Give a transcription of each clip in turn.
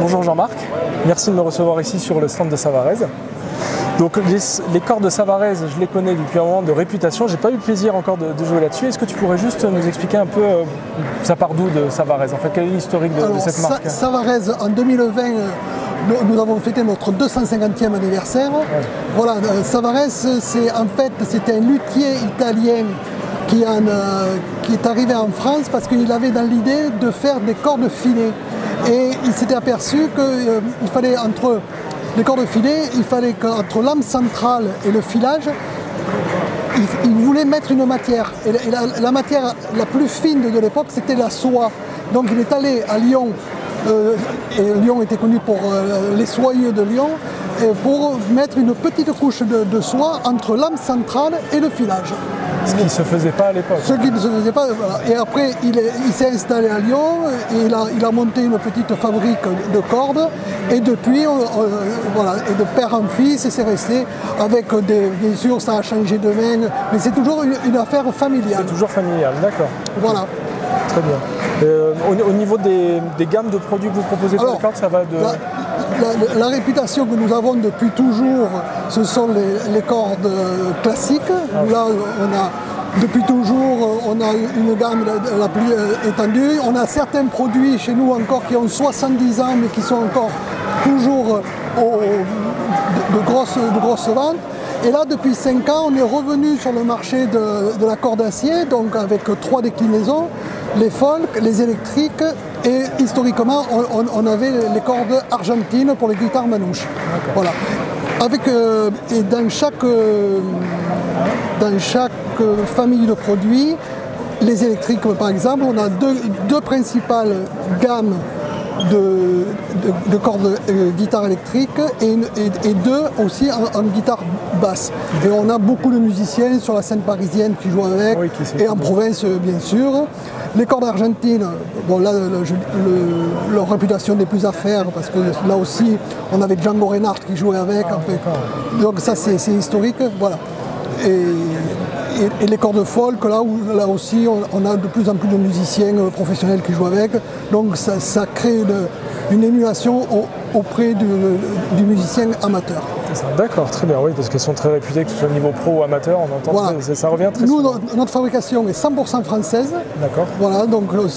Bonjour Jean-Marc, merci de me recevoir ici sur le stand de Savarez. Donc les, cordes de Savarez, je les connais depuis un moment de réputation. J'ai pas eu le plaisir encore de, jouer là-dessus. Est-ce que tu pourrais juste nous expliquer un peu euh, ça part d'où de Savarez En fait, quel est l'historique de, cette marque? Savarez, en 2020, euh, nous, avons fêté notre 250e anniversaire. Voilà, euh, Savarez, c'est en fait c'était un luthier italien qui, qui, est arrivé en France parce qu'il avait dans l'idée de faire des cordes filées. Et il s'était aperçu qu'il fallait entre les cordes filées, il fallait qu'entre l'âme centrale et le filage, il, voulait mettre une matière. Et la, matière la plus fine de l'époque, c'était la soie. Donc il est allé à Lyon, euh, et Lyon était connu pour euh, les soyeux de Lyon, pour mettre une petite couche de, soie entre l'âme centrale et le filage. Ce qui ne se faisait pas à l'époque. Ce qui ne se faisait pas. Et après, il, s'est installé à Lyon et il a, monté une petite fabrique de cordes. Et depuis, voilà, et de père en fils, c'est resté avec des. Bien sûr, ça a changé de main, mais c'est toujours une, affaire familiale. C'est toujours familial, d'accord. Voilà. Très bien. Euh, au, niveau des, gammes de produits que vous proposez pour les cordes, ça va de la, réputation que nous avons depuis toujours, ce sont les, cordes classiques. Là, on a depuis toujours, on a une gamme la, plus euh, étendue. On a certains produits chez nous encore qui ont 70 ans, mais qui sont encore toujours de, grosses, de grosses ventes. Et là, depuis 5 ans, on est revenu sur le marché de, de la corde acier, donc avec trois déclinaisons, les folk, les électriques et historiquement, on, avait les cordes argentines pour les guitares manouches. Voilà. Avec, euh, et dans chaque, euh, dans chaque famille de produits, les électriques par exemple, on a deux, principales gammes de, cordes euh, guitare électrique et, deux aussi en, guitare basse. Et on a beaucoup de musiciens sur la scène parisienne qui jouent avec, et en province bien sûr. Les cordes argentines, bon là, leur réputation n'est plus à faire parce que là aussi, on avait Django Reinhardt qui jouait avec. Donc ça, c'est historique. Voilà. Et, les cordes folk, là, où, là aussi, on, a de plus en plus de musiciens euh, professionnels qui jouent avec. Donc ça, crée une, émulation auprès du musicien amateur. D'accord, très bien, oui, parce qu'elles sont très réputées, que ce soit au niveau pro ou amateur, on entend ça, revient très Nous, notre fabrication est 100% française. D'accord. Voilà, donc euh,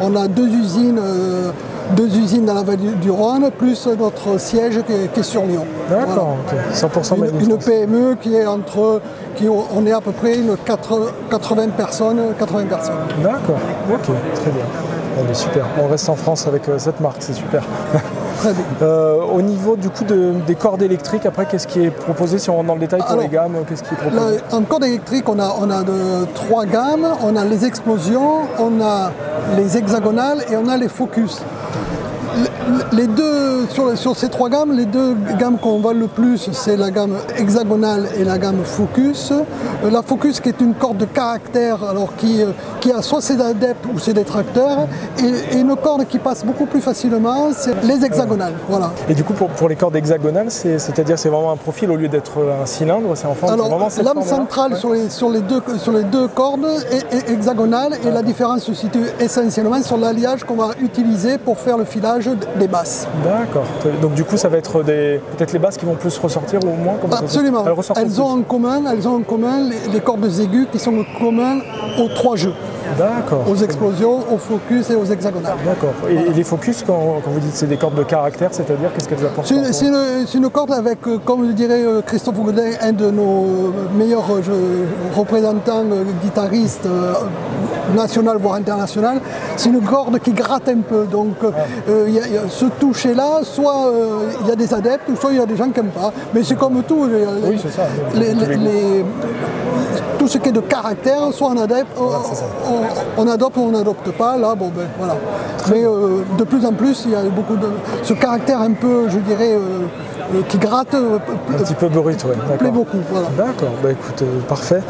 on a deux usines, euh, deux usines dans la vallée du Rhône, plus notre siège qui est, sur Lyon. D'accord, 100% une, une, PME qui est entre, qui, on est à peu près une 80 personnes, 80 personnes. D'accord, ok, très bien. On est super. On reste en France avec euh, cette marque, c'est super. Euh, au niveau du coup des cordes électriques, après, qu'est-ce qui est proposé si on rentre dans le détail pour les gammes Qu'est-ce qui est proposé? En corde électrique, on a, on a de, trois gammes. On a les explosions, on a les hexagonales et on a les focus les deux, sur, ces trois gammes, les deux gammes qu'on vend le plus, c'est la gamme hexagonale et la gamme Focus. Euh, la Focus qui est une corde de caractère, alors qui, euh, qui a soit ses adeptes ou ses détracteurs, et, une corde qui passe beaucoup plus facilement, c'est les hexagonales. Voilà. Et du coup, pour, les cordes hexagonales, c'est-à-dire c'est vraiment un profil au lieu d'être un cylindre, c'est en forme Alors, l'âme centrale sur les, sur, les deux, sur les deux cordes est, hexagonale, et la différence se situe essentiellement sur l'alliage qu'on va utiliser pour faire le filage des basses. D'accord. Donc du coup, ça va être des peut-être les basses qui vont plus ressortir ou moins Absolument. elles, ont en commun, elles ont en commun les, cordes aiguës qui sont communs aux trois jeux. D'accord. Aux explosions, aux focus et aux hexagonales. D'accord. Et, les focus, quand, vous dites c'est des cordes de caractère, c'est-à-dire qu'est-ce qu'elles apportent C'est une, corde avec, euh, comme le dirait euh, Christophe Godin, un de nos meilleurs euh, représentants, guitaristes national voire international, c'est une corde qui gratte un peu. Donc euh, y a, ce toucher-là, soit euh, il y a des adeptes, soit il y a des gens qui n'aiment pas. Mais c'est comme tout. oui, ça. tout ce qui est de caractère, soit on adepte, on, adopte ou on n'adopte pas. Là, bon ben voilà. Mais euh, de plus en plus, il y a beaucoup de ce caractère un peu, je dirais qui gratte. Euh, un petit peu brut, oui. plaît beaucoup. D'accord, bah écoute, euh, parfait.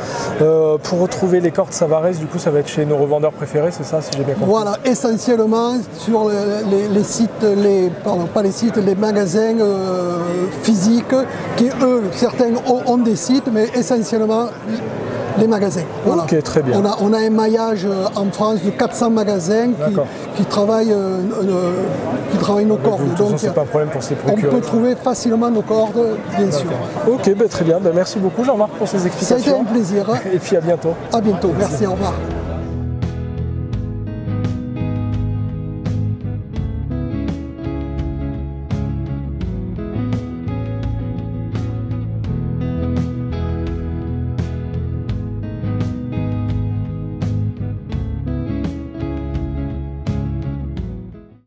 Euh, pour retrouver les cordes Savarez, du coup, ça va être chez nos revendeurs préférés, c'est ça, si j'ai bien compris? Voilà, essentiellement sur les, sites, les, pardon, pas les sites, les magasins physiques, qui eux, certains ont, des sites, mais essentiellement les magasins. Voilà. Ok, très bien. On a, on a un maillage euh, en France de 400 magasins qui, travaillent, euh, euh, qui travaillent nos cordes. Façon, Donc, c'est pas un problème pour les on peut trouver facilement nos cordes, bien sûr. Ok, ben, très bien. Ben, merci beaucoup Jean-Marc pour ces Ça a été explications. un plaisir. hein. Et puis à bientôt. À bientôt. Merci, au revoir.